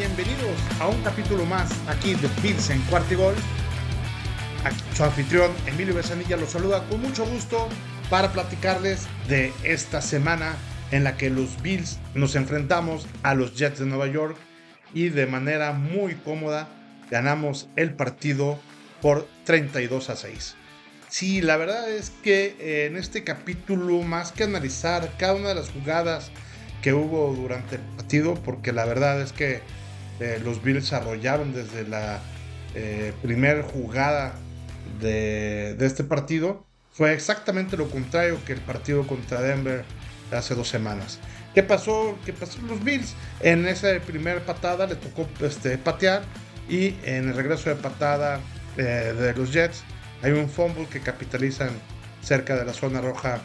bienvenidos a un capítulo más aquí de Bills en Cuartigol. Su anfitrión Emilio Besanilla los saluda con mucho gusto para platicarles de esta semana en la que los Bills nos enfrentamos a los Jets de Nueva York y de manera muy cómoda ganamos el partido por 32 a 6. Sí, la verdad es que en este capítulo, más que analizar cada una de las jugadas que hubo durante el partido, porque la verdad es que eh, los Bills arrollaron desde la eh, primera jugada de, de, este partido, fue exactamente lo contrario que el partido contra Denver hace dos semanas. ¿Qué pasó? ¿Qué pasó los Bills? En esa primera patada le tocó este, patear y en el regreso de patada eh, de los Jets hay un fumble que capitalizan cerca de la zona roja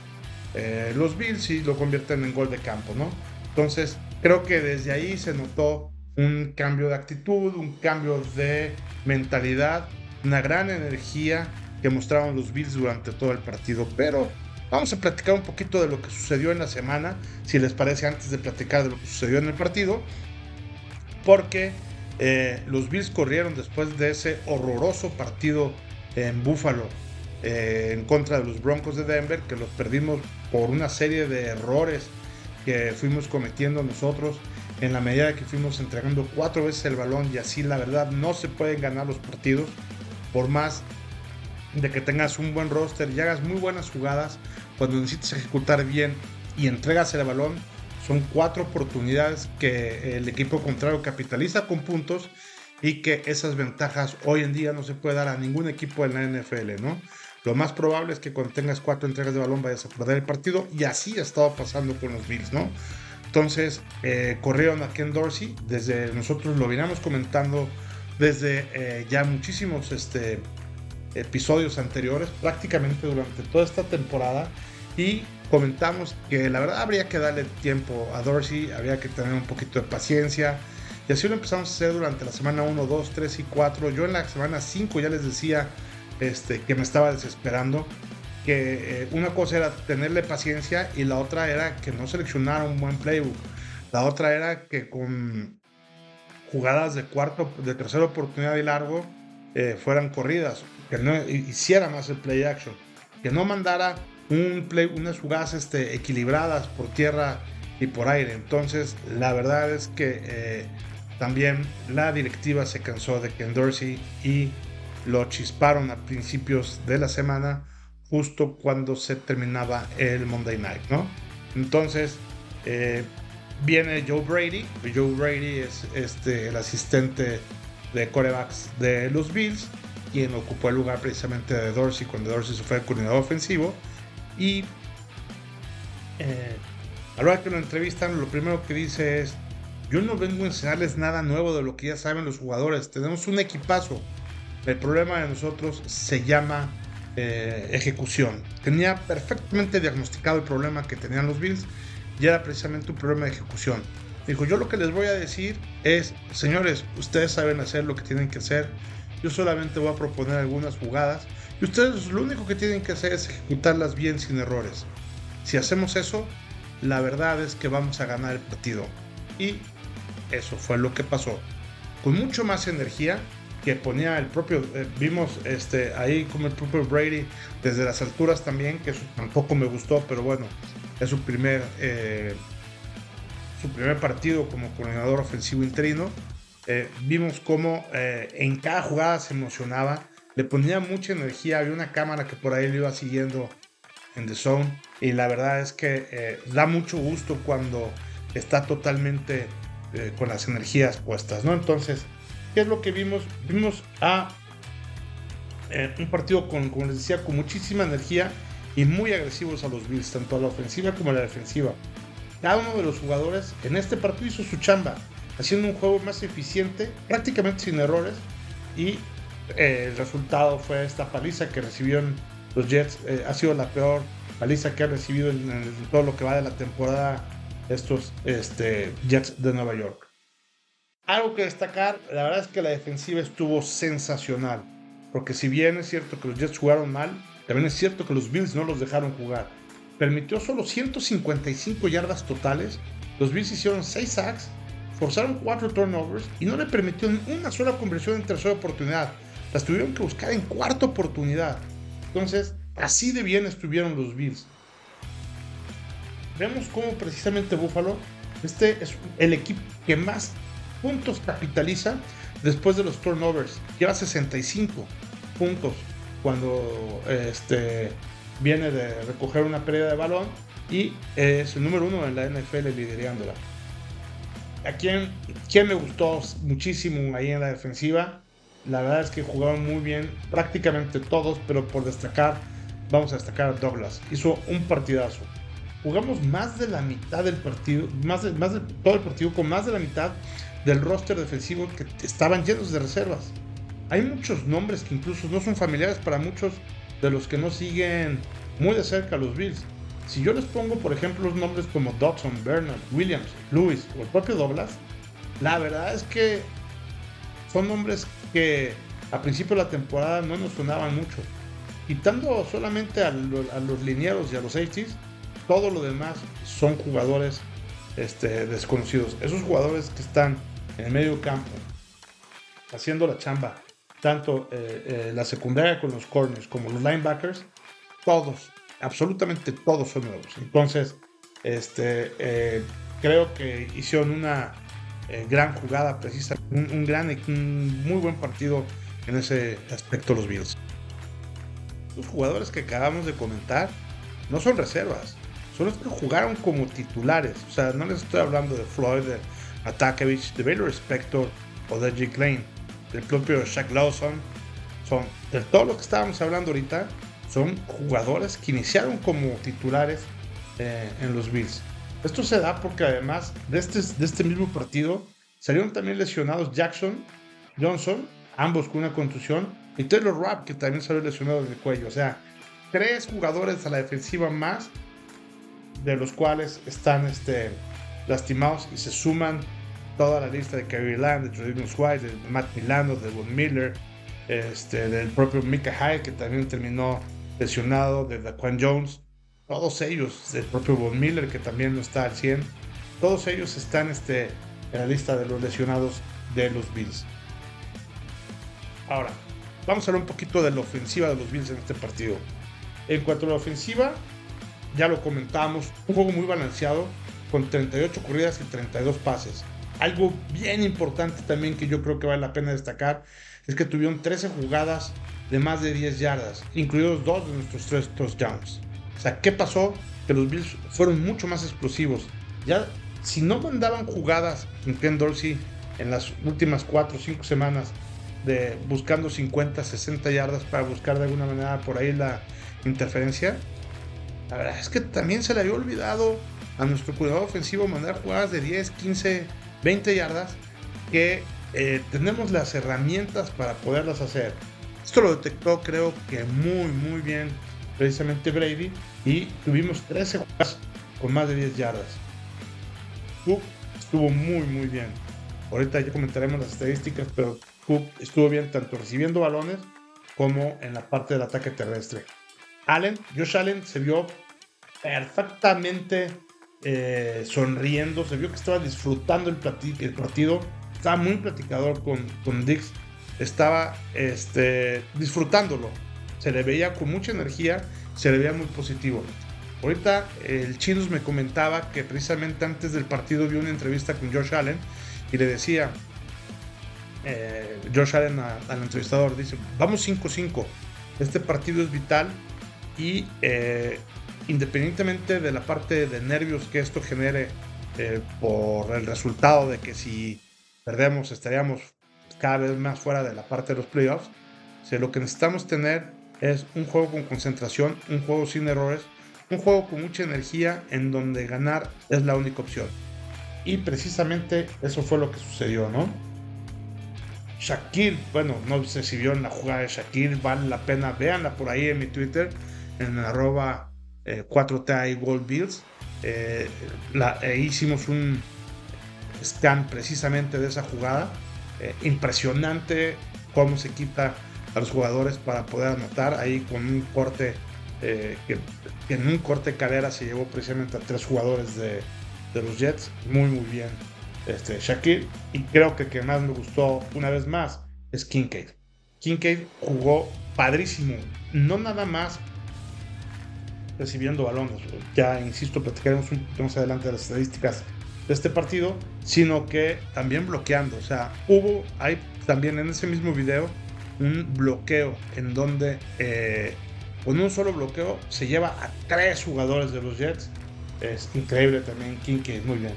eh, los Bills y lo convierten en gol de campo, ¿no? Entonces, creo que desde ahí se notó un cambio de actitud, un cambio de mentalidad, una gran energía que mostraron los Bills durante todo el partido. Pero vamos a platicar un poquito de lo que sucedió en la semana, si les parece, antes de platicar de lo que sucedió en el partido, porque eh, los Bills corrieron después de ese horroroso partido en Buffalo eh, en contra de los Broncos de Denver, que los perdimos por una serie de errores que fuimos cometiendo nosotros en la medida que fuimos entregando cuatro veces el balón y así la verdad no se pueden ganar los partidos por más de que tengas un buen roster y hagas muy buenas jugadas cuando necesitas ejecutar bien y entregas el balón son cuatro oportunidades que el equipo contrario capitaliza con puntos y que esas ventajas hoy en día no se puede dar a ningún equipo en la NFL, ¿no? Lo más probable es que cuando tengas cuatro entregas de balón vayas a perder el partido y así ha estado pasando con los Bills, ¿no? Entonces eh, corrieron a Ken Dorsey, desde nosotros lo veníamos comentando desde eh, ya muchísimos este, episodios anteriores, prácticamente durante toda esta temporada, y comentamos que la verdad habría que darle tiempo a Dorsey, habría que tener un poquito de paciencia, y así lo empezamos a hacer durante la semana 1, 2, 3 y 4. Yo en la semana 5 ya les decía este, que me estaba desesperando. Que eh, una cosa era tenerle paciencia y la otra era que no seleccionara un buen playbook. La otra era que con jugadas de cuarto, de tercera oportunidad y largo eh, fueran corridas, que no hiciera más el play action, que no mandara unas jugadas este, equilibradas por tierra y por aire. Entonces, la verdad es que eh, también la directiva se cansó de Ken Dorsey y lo chisparon a principios de la semana, justo cuando se terminaba el Monday Night, ¿no? Entonces, eh, viene Joe Brady. Joe Brady es este, el asistente de corebacks de los Bills, quien ocupó el lugar precisamente de Dorsey cuando Dorsey se fue al coordinador ofensivo. Y eh, a la hora que lo entrevistan, lo primero que dice es: Yo no vengo a enseñarles nada nuevo de lo que ya saben los jugadores. Tenemos un equipazo. El problema de nosotros se llama eh, ejecución. Tenía perfectamente diagnosticado el problema que tenían los Bills y era precisamente un problema de ejecución. Dijo, yo lo que les voy a decir es, señores, ustedes saben hacer lo que tienen que hacer. Yo solamente voy a proponer algunas jugadas y ustedes lo único que tienen que hacer es ejecutarlas bien sin errores. Si hacemos eso, la verdad es que vamos a ganar el partido. Y eso fue lo que pasó. Con mucho más energía, que ponía el propio, eh, vimos este, ahí como el propio Brady desde las alturas también, que tampoco me gustó, pero bueno, es su primer, eh, su primer partido como coordinador ofensivo interino. Eh, vimos cómo en cada jugada se emocionaba, le ponía mucha energía, había una cámara que por ahí lo iba siguiendo en The Zone y la verdad es que da mucho gusto cuando está totalmente con las energías puestas, ¿no? Entonces, ¿Qué es lo que vimos? Vimos a eh, un partido con, como les decía, con muchísima energía y muy agresivos a los Bills, tanto a la ofensiva como a la defensiva. Cada uno de los jugadores en este partido hizo su chamba, haciendo un juego más eficiente, prácticamente sin errores, y eh, el resultado fue esta paliza que recibieron los Jets. Eh, ha sido la peor paliza que han recibido en, todo lo que va de la temporada estos este, Jets de Nueva York. Algo que destacar, la verdad es que la defensiva estuvo sensacional. Porque si bien es cierto que los Jets jugaron mal, también es cierto que los Bills no los dejaron jugar. Permitió solo 155 yardas totales. Los Bills hicieron 6 sacks, forzaron cuatro turnovers y no le permitieron una sola conversión en tercera oportunidad. Las tuvieron que buscar en cuarta oportunidad. Entonces, así de bien estuvieron los Bills. Vemos cómo precisamente Buffalo, este es el equipo que más puntos capitaliza después de los turnovers. Lleva 65 puntos cuando este, viene de recoger una pérdida de balón y es el número uno en la NFL liderándola. ¿A quién, quién me gustó muchísimo ahí en la defensiva? La verdad es que jugaron muy bien prácticamente todos, pero por destacar, vamos a destacar a Douglas. Hizo un partidazo. Jugamos más de la mitad del partido, más más de todo el partido con más de la mitad del roster defensivo que estaban llenos de reservas. Hay muchos nombres que incluso no son familiares para muchos de los que no siguen muy de cerca a los Bills. Si yo les pongo, por ejemplo, los nombres como Dodson, Bernard, Williams, Lewis o el propio Douglas, la verdad es que son nombres que a principio de la temporada no nos sonaban mucho. Quitando solamente a, los linieros y a los 80 todo lo demás son jugadores este, desconocidos. Esos jugadores que están en el medio campo haciendo la chamba, tanto eh, eh, la secundaria con los corners como los linebackers, todos absolutamente todos son nuevos. Entonces, este, eh, creo que hicieron una eh, gran jugada, precisa, un, gran, muy buen partido en ese aspecto los Bills. Los jugadores que acabamos de comentar no son reservas, son los que jugaron como titulares. O sea, no les estoy hablando de Floyd, Atakevich, de Baylor Spector o de Jake Lane, del propio Shaq Lawson. Son de todo lo que estábamos hablando ahorita, son jugadores que iniciaron como titulares eh, en los Bills. Esto se da porque además de este, de este mismo partido salieron también lesionados Jackson, Johnson, ambos con una contusión, y Taylor Rapp, que también salió lesionado del cuello. O sea, tres jugadores a la defensiva más, de los cuales están este, lastimados y se suman toda la lista de Kerry Land, de Travis White, de Matt Milano, de Von Miller, este, del propio Mika Hyde, que también terminó lesionado, de Daquan Jones, todos ellos, el propio Von Miller que también no está al 100, todos ellos están este, en la lista de los lesionados de los Bills. Ahora, vamos a hablar un poquito de la ofensiva de los Bills en este partido. En cuanto a la ofensiva, ya lo comentamos, un juego muy balanceado con 38 corridas y 32 pases. Algo bien importante también que yo creo que vale la pena destacar es que tuvieron 13 jugadas de más de 10 yardas, incluidos dos de nuestros tres touchdowns. O sea, ¿qué pasó? Que los Bills fueron mucho más explosivos. Ya, si no mandaban jugadas en Ken Dorsey en las últimas 4 o 5 semanas de buscando 50, 60 yardas para buscar de alguna manera por ahí la interferencia, la verdad es que también se le había olvidado a nuestro cuidado ofensivo mandar jugadas de 10, 15, 20 yardas que eh, tenemos las herramientas para poderlas hacer. Esto lo detectó creo que muy muy bien precisamente Brady y tuvimos 13 jugadas con más de 10 yardas. Cook estuvo muy muy bien. Ahorita ya comentaremos las estadísticas, pero Cook estuvo bien tanto recibiendo balones como en la parte del ataque terrestre. Allen, Josh Allen se vio perfectamente eh, sonriendo, se vio que estaba disfrutando el, el partido, estaba muy platicador con, con Dix estaba este, disfrutándolo. Se le veía con mucha energía, se le veía muy positivo. Ahorita el Chinos me comentaba que precisamente antes del partido vio una entrevista con Josh Allen y le decía, eh, Josh Allen al entrevistador, dice, vamos 5-5, este partido es vital y eh, independientemente de la parte de nervios que esto genere eh, por el resultado de que si perdemos estaríamos cada vez más fuera de la parte de los playoffs. Lo que necesitamos tener es un juego con concentración, un juego sin errores, un juego con mucha energía en donde ganar es la única opción. Y precisamente eso fue lo que sucedió, ¿no? Shakir, bueno, no sé si vieron la jugada de Shakir, vale la pena, véanla por ahí en mi Twitter, en arroba 4T eh, Gold Bills. Eh, eh, hicimos un scan precisamente de esa jugada impresionante cómo se quita a los jugadores para poder anotar ahí con un corte eh, que, en un corte de cadera se llevó precisamente a tres jugadores de, los Jets muy muy bien este, Shakir. Y creo que que más me gustó una vez más es Kincaid. Kincaid jugó padrísimo. No nada más recibiendo balones. Ya, insisto, platicaremos un poquito más adelante de las estadísticas de este partido, sino que también bloqueando. O sea, hubo, hay también en ese mismo video un bloqueo en donde eh, con un solo bloqueo se lleva a tres jugadores de los Jets. Es increíble también Kincaid, muy bien.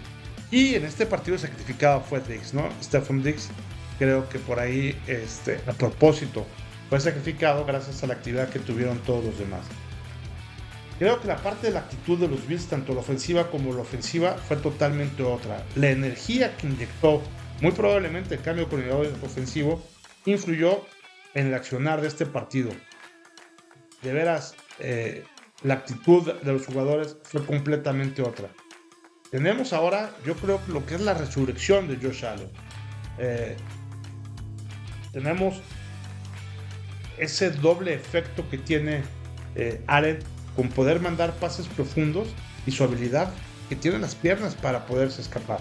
Y en este partido sacrificado fue Diggs, ¿no? Stephen Diggs, creo que por ahí, este, a propósito, fue sacrificado gracias a la actividad que tuvieron todos los demás. Creo que la parte de la actitud de los Bills, tanto la ofensiva como la ofensiva, fue totalmente otra. La energía que inyectó, muy probablemente el cambio con el ofensivo, influyó en el accionar de este partido. De veras, eh, la actitud de los jugadores fue completamente otra. Tenemos ahora, yo creo, lo que es la resurrección de Josh Allen. Eh, tenemos ese doble efecto que tiene eh, Allen con poder mandar pases profundos y su habilidad que tiene las piernas para poderse escapar.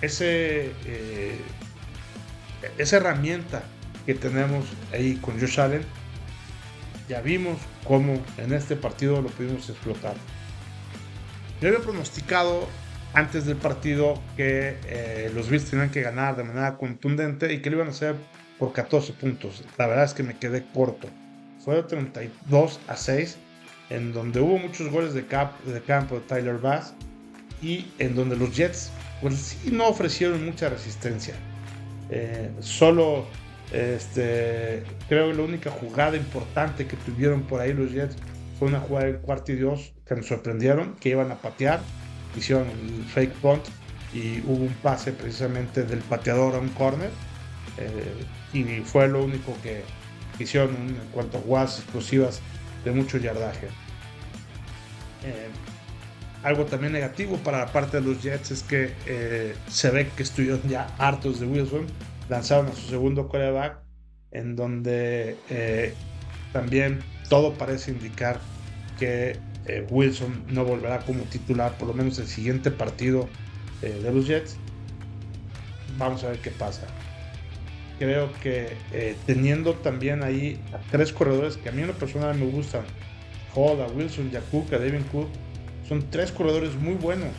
Ese, eh, esa herramienta que tenemos ahí con Josh Allen, ya vimos cómo en este partido lo pudimos explotar. Yo había pronosticado antes del partido que eh, los Bills tenían que ganar de manera contundente y que lo iban a hacer por 14 puntos. La verdad es que me quedé corto. Fue de 32 a 6, en donde hubo muchos goles de, de campo de Tyler Bass y en donde los Jets pues sí no ofrecieron mucha resistencia. Eh, solo este, creo que la única jugada importante que tuvieron por ahí los Jets fue una jugada de cuarto y Dios que nos sorprendieron, que iban a patear, hicieron el fake punt y hubo un pase precisamente del pateador a un corner eh, y fue lo único que hicieron en cuanto a jugadas explosivas de mucho yardaje. Eh, algo también negativo para la parte de los Jets es que eh, se ve que estuvieron ya hartos de Wilson, lanzaron a su segundo quarterback en donde también todo parece indicar que eh, Wilson no volverá como titular, por lo menos el siguiente partido eh, de los Jets. Vamos a ver qué pasa. Creo que eh, teniendo también ahí a tres corredores que a mí en lo personal me gustan, Hall, Wilson, a Cook, a Devin Cook, son tres corredores muy buenos.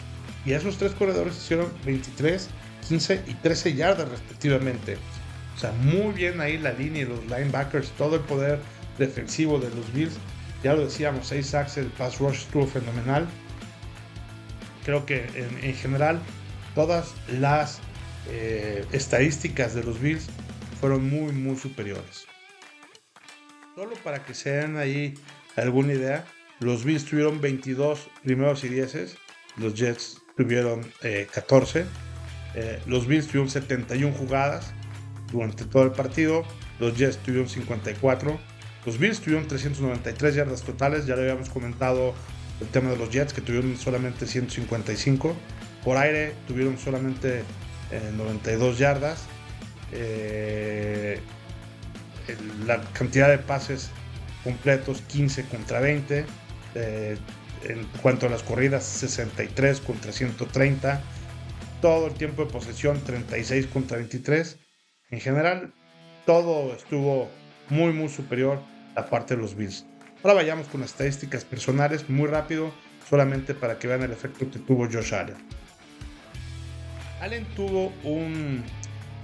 Y esos tres corredores hicieron 23, 15 y 13 yardas respectivamente. O sea, muy bien ahí la línea y los linebackers, todo el poder defensivo de los Bills ya lo decíamos, 6 sacks, el pass rush estuvo fenomenal. Creo que en, general todas las eh, estadísticas de los Bills fueron muy, muy superiores. Solo para que se den ahí alguna idea, los Bills tuvieron 22 primeros y 10, los Jets tuvieron 14, eh, eh, los Bills tuvieron 71 jugadas durante todo el partido, los Jets tuvieron 54 los Bills tuvieron 393 yardas totales, ya lo habíamos comentado el tema de los Jets que tuvieron solamente 155. Por aire tuvieron solamente 92 eh, yardas. La cantidad de pases completos 15 contra 20. Eh, en cuanto a las corridas 63 contra 130. Todo el tiempo de posesión 36 contra 23. En general todo estuvo muy muy superior la parte de los Bills. Ahora vayamos con las estadísticas personales muy rápido, solamente para que vean el efecto que tuvo Josh Allen. Allen tuvo un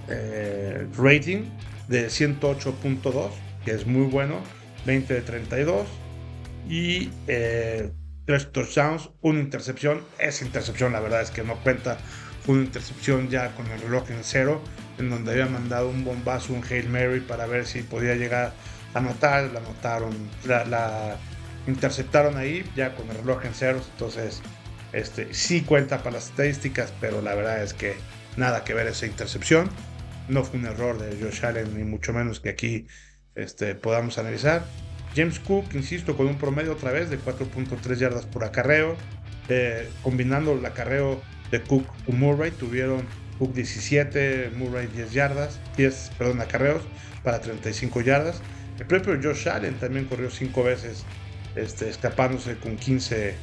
eh, rating de 108.2, que es muy bueno, 20 de 32 y eh, tres touchdowns, una intercepción. Esa intercepción, la verdad es que no cuenta. Fue una intercepción ya con el reloj en cero, en donde había mandado un bombazo, un Hail Mary para ver si podía llegar anotar, la anotaron, la, interceptaron ahí ya con el reloj en ceros, entonces este, sí cuenta para las estadísticas, pero la verdad es que nada que ver esa intercepción. No fue un error de Josh Allen, ni mucho menos que aquí este, podamos analizar. James Cook, insisto, con un promedio otra vez de 4.3 yardas por acarreo. Eh, combinando el acarreo de Cook con Murray, tuvieron Cook 17, Murray 10 yardas, 10, perdón, acarreos para 35 yardas. El propio Josh Allen también corrió cinco veces, este, escapándose con 15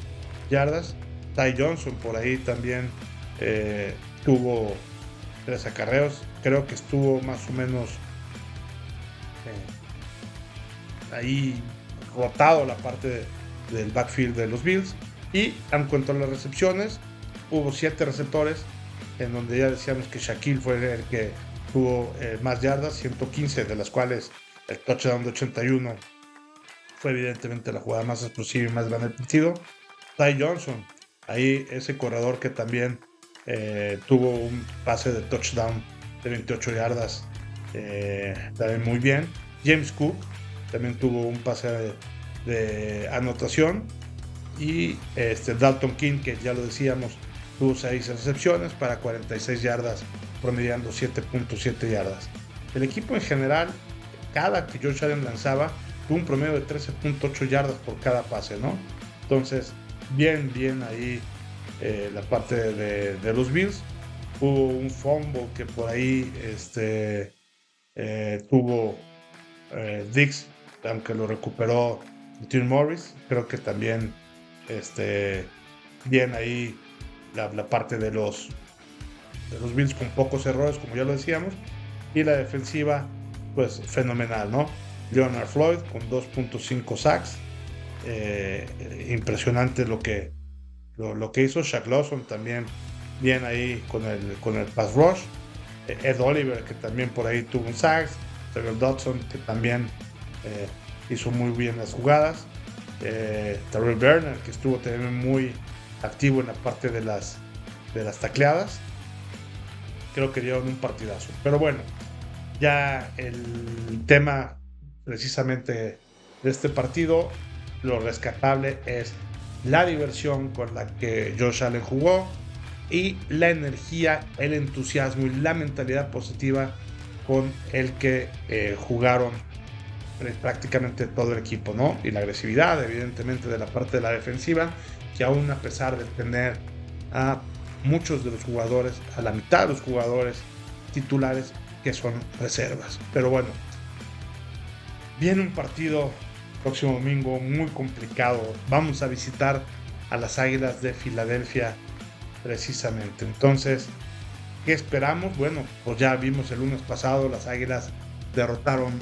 yardas. Ty Johnson por ahí también eh, tuvo tres acarreos. Creo que estuvo más o menos eh, ahí rotado la parte del backfield de los Bills. Y en cuanto las recepciones, hubo siete receptores, en donde ya decíamos que Shaquille fue el que tuvo eh, más yardas, 115, de las cuales el touchdown de 81 fue evidentemente la jugada más explosiva y más grande del partido. Ty Johnson, ahí ese corredor que también eh, tuvo un pase de touchdown de 28 yardas, eh, también muy bien. James Cook también tuvo un pase de, anotación. Y este Dalton King, que ya lo decíamos, tuvo 6 recepciones para 46 yardas, promediando 7.7 yardas. El equipo en general, cada que Josh Allen lanzaba, tuvo un promedio de 13.8 yardas por cada pase, ¿no? Entonces, bien, bien ahí eh, la parte de, los Bills. Hubo un fumble que por ahí este, eh, tuvo eh, Dix, aunque lo recuperó Tim Morris. Creo que también este, bien ahí la, parte de los, de los Bills con pocos errores, como ya lo decíamos. Y la defensiva, pues fenomenal, ¿no? Leonard Floyd con 2.5 sacks. impresionante lo que, lo, que hizo Shaq Lawson también bien ahí con el, con el pass rush. Eh, Ed Oliver, que también por ahí tuvo un sack. Terrell Dodson, que también eh, hizo muy bien las jugadas. Eh, Terrell Berner, que estuvo también muy activo en la parte de las, de las tacleadas. Creo que dieron un partidazo. Pero bueno, ya el tema precisamente de este partido, lo rescatable es la diversión con la que Josh Allen jugó y la energía, el entusiasmo y la mentalidad positiva con el que eh, jugaron prácticamente todo el equipo, ¿no? Y la agresividad, evidentemente, de la parte de la defensiva, que aún a pesar de tener a muchos de los jugadores, a la mitad de los jugadores titulares que son reservas. Pero bueno, viene un partido próximo domingo muy complicado. Vamos a visitar a las Águilas de Filadelfia precisamente. Entonces, ¿qué esperamos? Bueno, pues ya vimos el lunes pasado, las Águilas derrotaron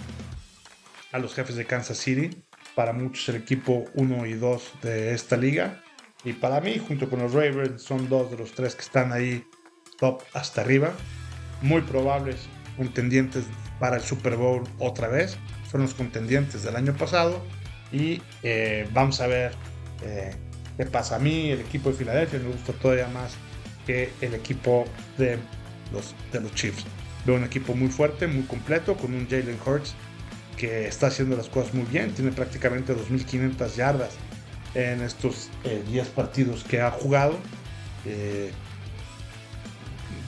a los jefes de Kansas City. Para muchos el equipo 1 y 2 de esta liga. Y para mí, junto con los Ravens, son dos de los tres que están ahí top hasta arriba. Muy probables contendientes para el Super Bowl otra vez los contendientes del año pasado y eh, vamos a ver eh, qué pasa. A mí el equipo de Filadelfia me gusta todavía más que el equipo de los, de los Chiefs. Veo un equipo muy fuerte, muy completo, con un Jalen Hurts que está haciendo las cosas muy bien. Tiene prácticamente 2.500 yardas en estos 10 eh, partidos que ha jugado.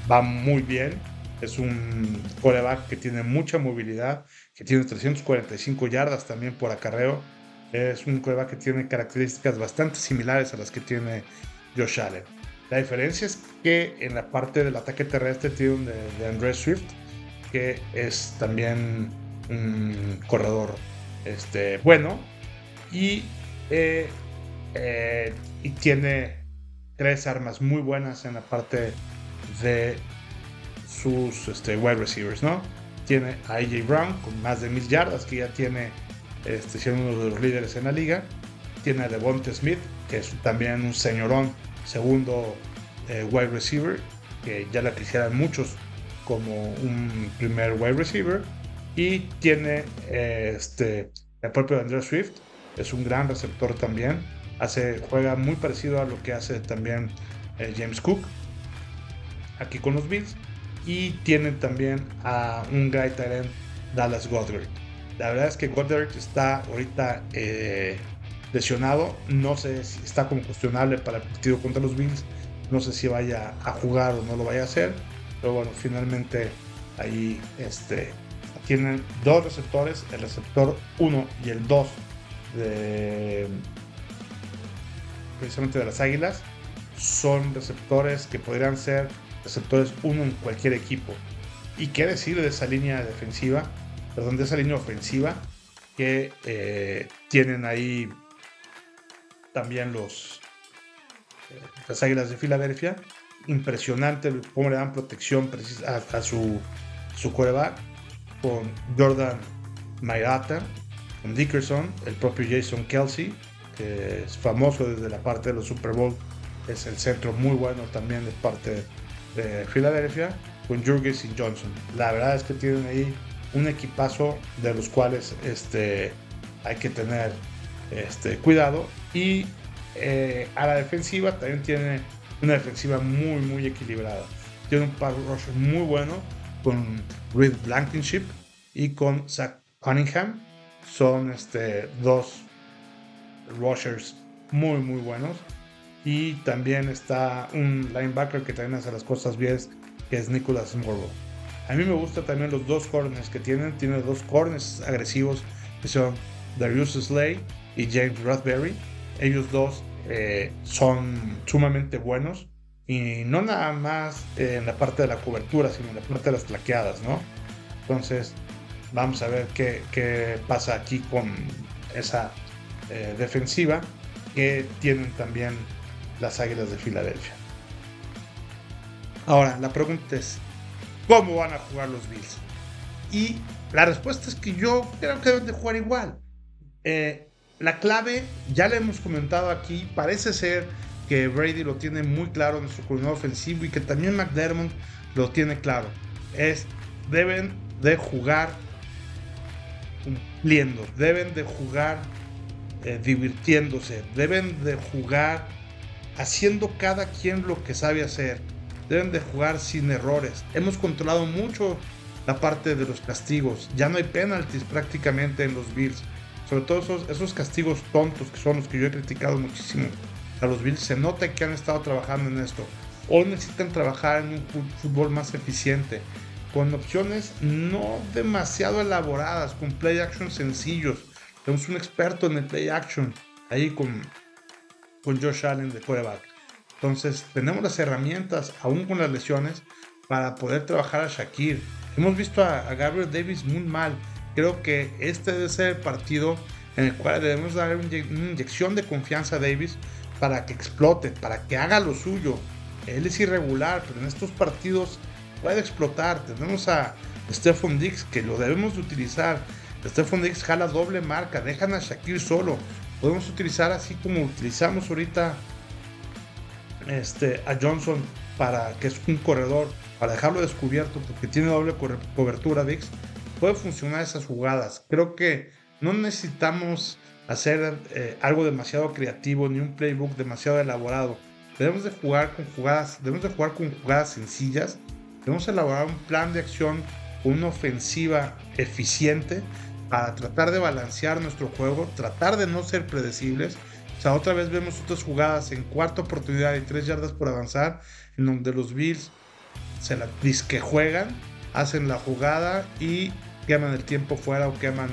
va muy bien. Es un coreback que tiene mucha movilidad, que tiene 345 yardas también por acarreo. Es un coreback que tiene características bastante similares a las que tiene Josh Allen. La diferencia es que en la parte del ataque terrestre tiene un de, de Andrés Swift, que es también un corredor este, bueno. Y, eh, eh, y tiene tres armas muy buenas en la parte de sus este, wide receivers, ¿no? Tiene a AJ Brown con más de mil yardas, que ya tiene este, siendo uno de los líderes en la liga. Tiene a Devonta Smith, que es también un señorón, segundo eh, wide receiver, que ya la quisieran muchos como un primer wide receiver. Y tiene este, el propio Andrew Swift, es un gran receptor también. Hace, juega muy parecido a lo que hace también eh, James Cook aquí con los Bills y tienen también a un guy talent Dallas Goddard. La verdad es que Goddard está ahorita eh, lesionado, no sé si está como cuestionable para el partido contra los Bills, no sé si vaya a jugar o no lo vaya a hacer, pero bueno, finalmente ahí este, tienen dos receptores, el receptor 1 y el 2 de precisamente de las Águilas, son receptores que podrían ser receptores uno en cualquier equipo. ¿Y qué decir de esa línea defensiva? Perdón, de esa línea ofensiva que eh, tienen ahí también los eh, las Águilas de Filadelfia. impresionante cómo le dan protección a, su, su coreback con Jordan Mailata, con Dickerson, el propio Jason Kelsey, que es famoso desde la parte de los Super Bowl, es el centro muy bueno también de parte de Filadelfia, con Jurgis y Johnson. La verdad es que tienen ahí un equipazo de los cuales este, hay que tener este, cuidado. Y eh, a la defensiva también tiene una defensiva muy, muy equilibrada. Tiene un par rush muy bueno con Reed Blankenship y con Zach Cunningham. Son este, dos rushers muy, muy buenos. Y también está un linebacker que también hace las cosas bien, que es Nicholas Morrow. A mí me gustan también los dos corners que tienen. Tiene dos corners agresivos que son Darius Slay y James Raspberry. Ellos dos eh, son sumamente buenos y no nada más en la parte de la cobertura, sino en la parte de las plaqueadas, ¿no? Entonces, vamos a ver qué, pasa aquí con esa eh, defensiva que tienen también las Águilas de Filadelfia. Ahora, la pregunta es, ¿cómo van a jugar los Bills? Y la respuesta es que yo creo que deben de jugar igual. Eh, la clave, ya le hemos comentado aquí, parece ser que Brady lo tiene muy claro en su coordinador ofensivo y que también McDermott lo tiene claro. Es, deben de jugar cumpliendo, deben de jugar eh, divirtiéndose, deben de jugar haciendo cada quien lo que sabe hacer, deben de jugar sin errores. Hemos controlado mucho la parte de los castigos, ya no hay penalties prácticamente en los Bills sobre todo esos, esos castigos tontos que son los que yo he criticado muchísimo a los Bills, se nota que han estado trabajando en esto. O necesitan trabajar en un fútbol más eficiente, con opciones no demasiado elaboradas, con play action sencillos. Tenemos un experto en el play action ahí con, con Josh Allen de quarterback. Entonces, tenemos las herramientas, aún con las lesiones, para poder trabajar a Shakir. Hemos visto a, a Gabriel Davis muy mal Creo que este debe ser el partido en el cual debemos dar una inyección de confianza a Davis para que explote, para que haga lo suyo. Él es irregular, pero en estos partidos puede explotar. Tenemos a Stephon Dix que lo debemos de utilizar. Stephon Dix jala doble marca, dejan a Shakir solo. Podemos utilizar así como utilizamos ahorita este, a Johnson para que es un corredor, para dejarlo descubierto porque tiene doble cobertura Dix puede funcionar esas jugadas. Creo que no necesitamos hacer eh, algo demasiado creativo ni un playbook demasiado elaborado. Debemos de jugar con jugadas, debemos de jugar con jugadas sencillas. Debemos elaborar un plan de acción una ofensiva eficiente para tratar de balancear nuestro juego, tratar de no ser predecibles. O sea, otra vez vemos otras jugadas en cuarta oportunidad y tres yardas por avanzar, en donde los Bills se la que juegan, hacen la jugada y queman el tiempo fuera o queman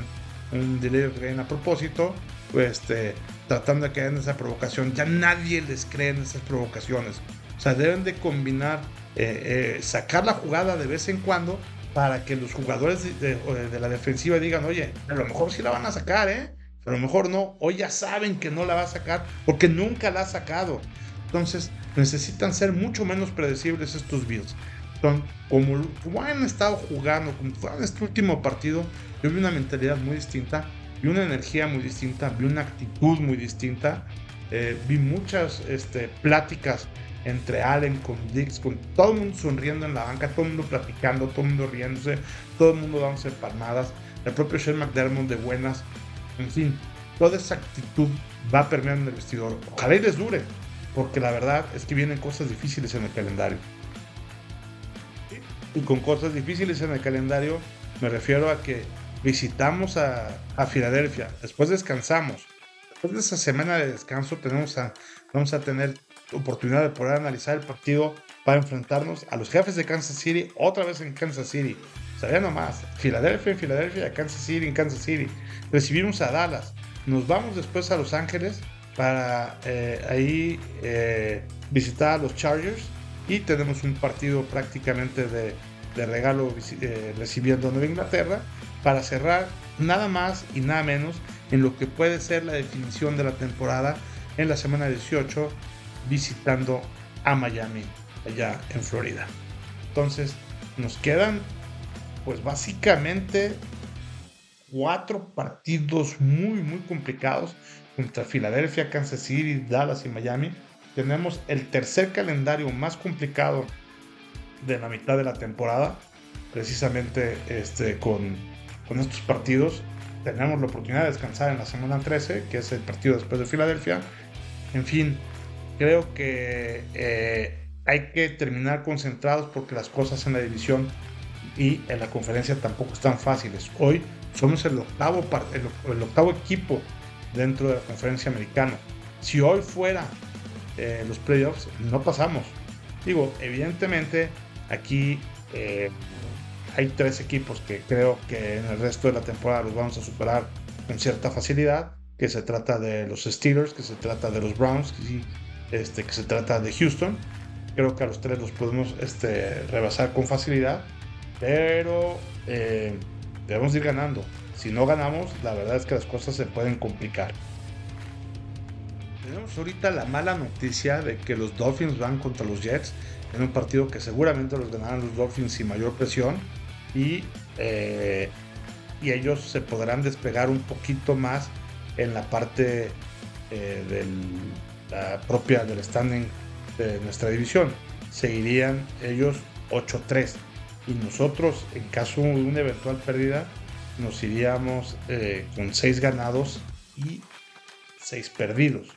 un delay game a propósito, pues, este, tratando de caer en esa provocación. Ya nadie les cree en esas provocaciones. O sea, deben de combinar, eh, eh, sacar la jugada de vez en cuando para que los jugadores de, la defensiva digan, oye, a lo mejor sí la van a sacar, ¿eh? A lo mejor no. Hoy ya saben que no la va a sacar porque nunca la ha sacado. Entonces necesitan ser mucho menos predecibles estos Bills como, han estado jugando, como este último partido, yo vi una mentalidad muy distinta, vi una energía muy distinta, vi una actitud muy distinta, eh, vi muchas este, pláticas entre Allen, con Dix, con todo el mundo sonriendo en la banca, todo el mundo platicando, todo el mundo riéndose, todo el mundo dándose palmadas, el propio Shane McDermott de buenas, en fin, toda esa actitud va permeando en el vestidor. Ojalá y les dure, porque la verdad es que vienen cosas difíciles en el calendario y con cosas difíciles en el calendario, me refiero a que visitamos a, Filadelfia, después descansamos. Después de esa semana de descanso tenemos a, vamos a tener oportunidad de poder analizar el partido para enfrentarnos a los jefes de Kansas City otra vez en Kansas City. Sea, nomás, Filadelfia en Filadelfia, Kansas City en Kansas City. Recibimos a Dallas. Nos vamos después a Los Ángeles para eh, ahí eh, visitar a los Chargers y tenemos un partido prácticamente de, regalo eh, recibiendo a Nueva Inglaterra para cerrar nada más y nada menos en lo que puede ser la definición de la temporada en la semana 18 visitando a Miami. allá en Florida. Entonces, nos quedan, pues básicamente, cuatro partidos muy, muy complicados contra Filadelfia, Kansas City, Dallas y Miami. Tenemos el tercer calendario más complicado de la mitad de la temporada, precisamente este, con, con estos partidos. Tenemos la oportunidad de descansar en la semana 13, que es el partido después de Filadelfia. En fin, creo que eh, hay que terminar concentrados porque las cosas en la división y en la conferencia tampoco están fáciles. Hoy somos el octavo, el, octavo equipo dentro de la conferencia americana. Si hoy fuera eh, los playoffs, no pasamos. Digo, evidentemente aquí eh, hay tres equipos que creo que en el resto de la temporada los vamos a superar con cierta facilidad, que se trata de los Steelers, que se trata de los Browns, este, que se trata de Houston. Creo que a los tres los podemos este, rebasar con facilidad, pero eh, debemos ir ganando. Si no ganamos, la verdad es que las cosas se pueden complicar. Tenemos ahorita la mala noticia de que los Dolphins van contra los Jets en un partido que seguramente los ganarán los Dolphins sin mayor presión y, eh, y ellos se podrán despegar un poquito más en la parte eh, del, propia del standing de nuestra división. Seguirían ellos 8-3 y nosotros en caso de una eventual pérdida nos iríamos eh, con 6 ganados y 6 perdidos.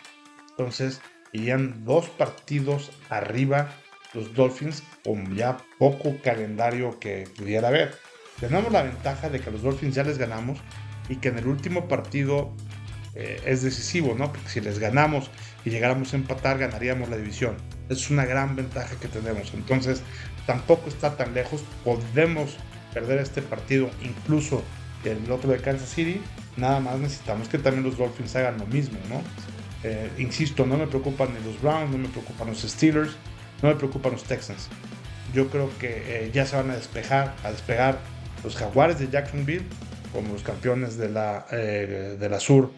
Entonces irían dos partidos arriba los Dolphins con ya poco calendario que pudiera haber. Tenemos la ventaja de que los Dolphins ya les ganamos y que en el último partido eh, es decisivo, ¿no? Porque si les ganamos y llegáramos a empatar, ganaríamos la división. Es una gran ventaja que tenemos. Entonces, tampoco está tan lejos. Podemos perder este partido, incluso el otro de Kansas City. Nada más necesitamos que también los Dolphins hagan lo mismo, ¿no? Eh, insisto, no me preocupan ni los Browns, no me preocupan los Steelers no me preocupan los Texans. Yo creo que eh, ya se van a despejar, a despegar los Jaguares de Jacksonville como los campeones de la, eh, de la sur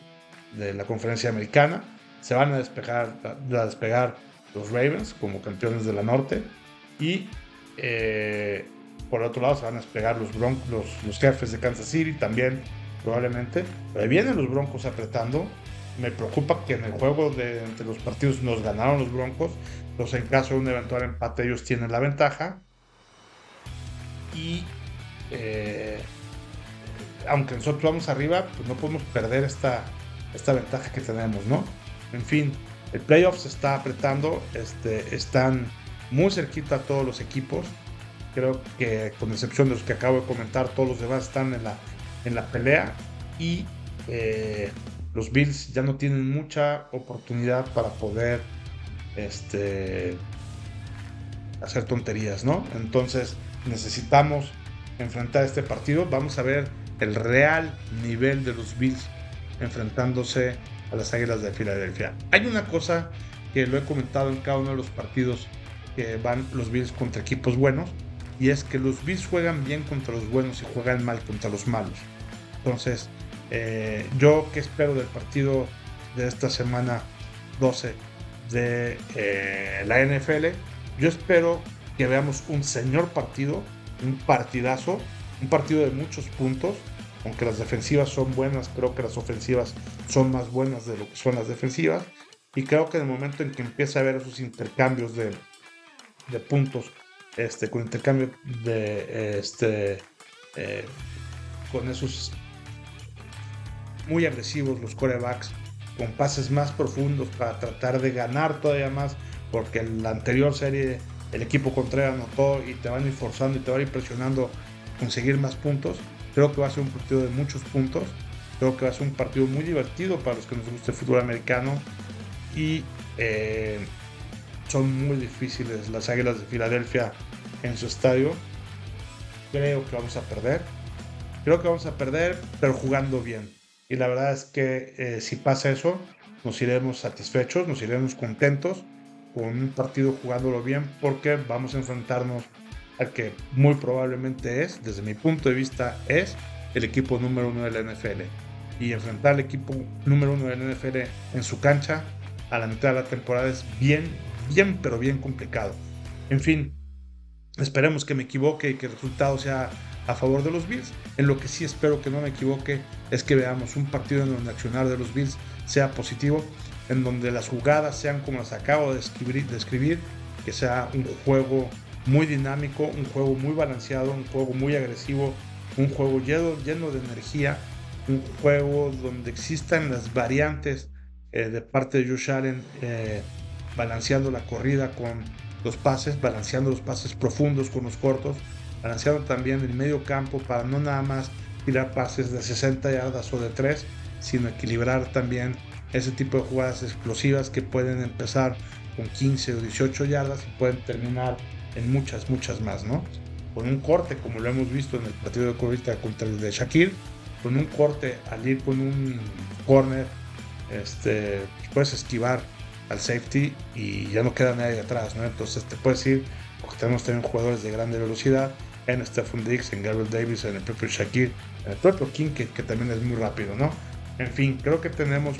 de la conferencia americana. Se van a despejar, a despegar los Ravens como campeones de la norte. Y eh, por otro lado se van a despegar los, broncos, los, los jefes de Kansas City también probablemente. Pero vienen los Broncos apretando. Me preocupa que en el juego de entre los partidos nos ganaron los Broncos. Entonces, en caso de un eventual empate, ellos tienen la ventaja. Y eh, aunque nosotros vamos arriba, pues no podemos perder esta, esta ventaja que tenemos, ¿no? En fin, el playoff se está apretando, este, están muy cerquita todos los equipos. Creo que, con excepción de los que acabo de comentar, todos los demás están en la, en la pelea. Y eh, los Bills ya no tienen mucha oportunidad para poder este, hacer tonterías, ¿no? Entonces necesitamos enfrentar este partido. Vamos a ver el real nivel de los Bills enfrentándose a las Águilas de Filadelfia. Hay una cosa que lo he comentado en cada uno de los partidos que van los Bills contra equipos buenos y es que los Bills juegan bien contra los buenos y juegan mal contra los malos. Entonces, eh, yo que espero del partido de esta semana 12 de eh, la NFL. Yo espero que veamos un señor partido, un partidazo, un partido de muchos puntos. Aunque las defensivas son buenas, creo que las ofensivas son más buenas de lo que son las defensivas. Y creo que en el momento en que empiece a haber esos intercambios de, de puntos, este, con intercambio de este, eh, con esos muy agresivos los corebacks con pases más profundos para tratar de ganar todavía más, porque en la anterior serie el equipo contrario anotó y te van a forzando y te van a ir presionando conseguir más puntos. Creo que va a ser un partido de muchos puntos. Creo que va a ser un partido muy divertido para los que nos gusta el fútbol americano. Y eh, son muy difíciles las Águilas de Filadelfia en su estadio. Creo que vamos a perder. Creo que vamos a perder, pero jugando bien. Y la verdad es que eh, si pasa eso, nos iremos satisfechos, nos iremos contentos con un partido jugándolo bien, porque vamos a enfrentarnos al que muy probablemente es, desde mi punto de vista, es el equipo número uno de la NFL. Y enfrentar al equipo número uno de la NFL en su cancha a la mitad de la temporada es bien, bien, pero bien complicado. En fin, esperemos que me equivoque y que el resultado sea a favor de los Bills. En lo que sí espero que no me equivoque es que veamos un partido en donde accionar de los Bills sea positivo, en donde las jugadas sean como las acabo de escribir, que sea un juego muy dinámico, un juego muy balanceado, un juego muy agresivo, un juego lleno, lleno de energía, un juego donde existan las variantes eh, de parte de Josh Allen, eh, balanceando la corrida con los pases, balanceando los pases profundos con los cortos, balanceando también el medio campo para no nada más tirar pases de 60 yardas o de 3, sino equilibrar también ese tipo de jugadas explosivas que pueden empezar con 15 o 18 yardas y pueden terminar en muchas, muchas más, ¿no? Con un corte, como lo hemos visto en el partido de corrida contra el de Shakir, con un corte al ir con un corner, este, puedes esquivar al safety y ya no queda nadie atrás, ¿no? Entonces te puedes ir, porque tenemos también jugadores de grande velocidad, en Stephen Diggs, en Gabriel Davis, en el propio Shakir, en el propio King, que, que también es muy rápido, ¿no? En fin, creo que tenemos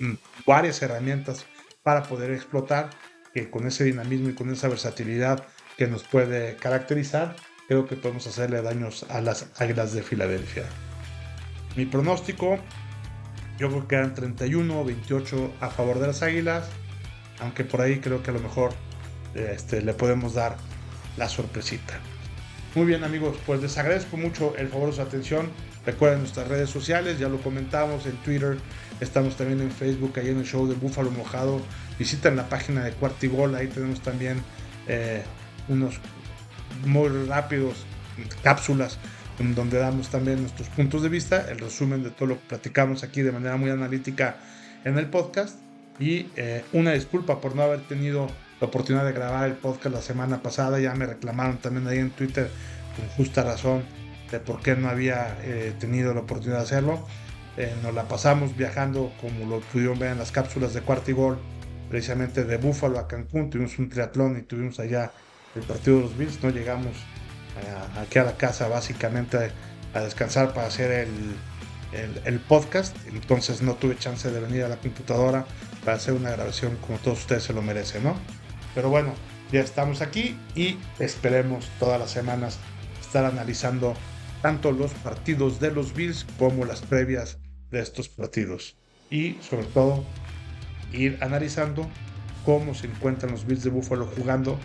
mm, varias herramientas para poder explotar, que con ese dinamismo y con esa versatilidad que nos puede caracterizar, creo que podemos hacerle daños a las Águilas de Filadelfia. Mi pronóstico, yo creo que eran 31 o 28 a favor de las Águilas, aunque por ahí creo que a lo mejor este, le podemos dar la sorpresita. Muy bien amigos, pues les agradezco mucho el favor de su atención. Recuerden nuestras redes sociales, ya lo comentamos en Twitter, estamos también en Facebook, ahí en el show de Búfalo Mojado. Visiten la página de Cuartigol, ahí tenemos también eh, unos muy rápidos cápsulas en donde damos también nuestros puntos de vista, el resumen de todo lo que platicamos aquí de manera muy analítica en el podcast. Y eh, una disculpa por no haber tenido la oportunidad de grabar el podcast la semana pasada. Ya me reclamaron también ahí en Twitter con justa razón de por qué no había eh, tenido la oportunidad de hacerlo. Eh, nos la pasamos viajando, como lo pudieron ver en las cápsulas de cuarto y gol, precisamente de Búfalo a Cancún. Tuvimos un triatlón y tuvimos allá el partido de los Bills. No llegamos aquí a la casa básicamente a, descansar para hacer el, el, podcast. Entonces no tuve chance de venir a la computadora para hacer una grabación como todos ustedes se lo merecen, ¿no? Pero bueno, ya estamos aquí y esperemos todas las semanas estar analizando tanto los partidos de los Bills como las previas de estos partidos. Y sobre todo ir analizando cómo se encuentran los Bills de Buffalo jugando,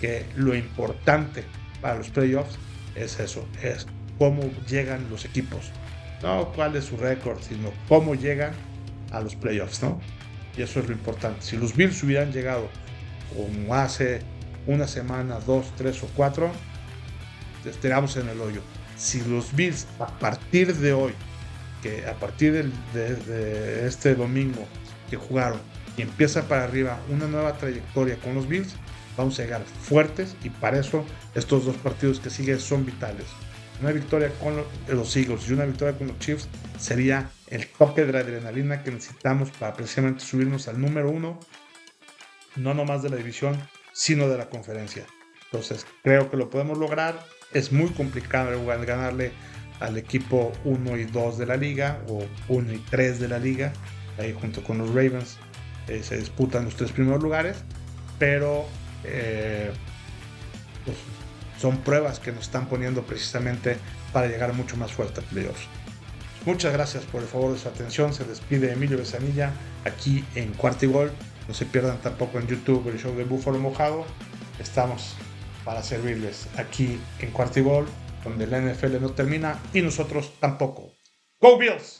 que lo importante para los playoffs es eso, es cómo llegan los equipos. No cuál es su récord, sino cómo llegan a los playoffs, ¿no? Y eso es lo importante. Si los Bills hubieran llegado como hace una semana, dos, tres o cuatro, estaríamos en el hoyo. Si los Bills a partir de hoy, que a partir de, este domingo que jugaron y empieza para arriba una nueva trayectoria con los Bills, vamos a llegar fuertes y para eso estos dos partidos que siguen son vitales. Una victoria con los Eagles y una victoria con los Chiefs sería el toque de la adrenalina que necesitamos para precisamente subirnos al número uno no nomás de la división, sino de la conferencia. Entonces, creo que lo podemos lograr. Es muy complicado ganarle al equipo 1 y 2 de la liga o 1 y 3 de la liga. Ahí junto con los Ravens eh, se disputan los tres primeros lugares. Pero eh, pues, son pruebas que nos están poniendo precisamente para llegar mucho más fuerte a playoffs. Muchas gracias por el favor de su atención. Se despide Emilio Besanilla aquí en Cuartigol. No se pierdan tampoco en YouTube el show de Búfalo Mojado. Estamos para servirles aquí en Cuartigol, donde la NFL no termina y nosotros tampoco. ¡Go Bills!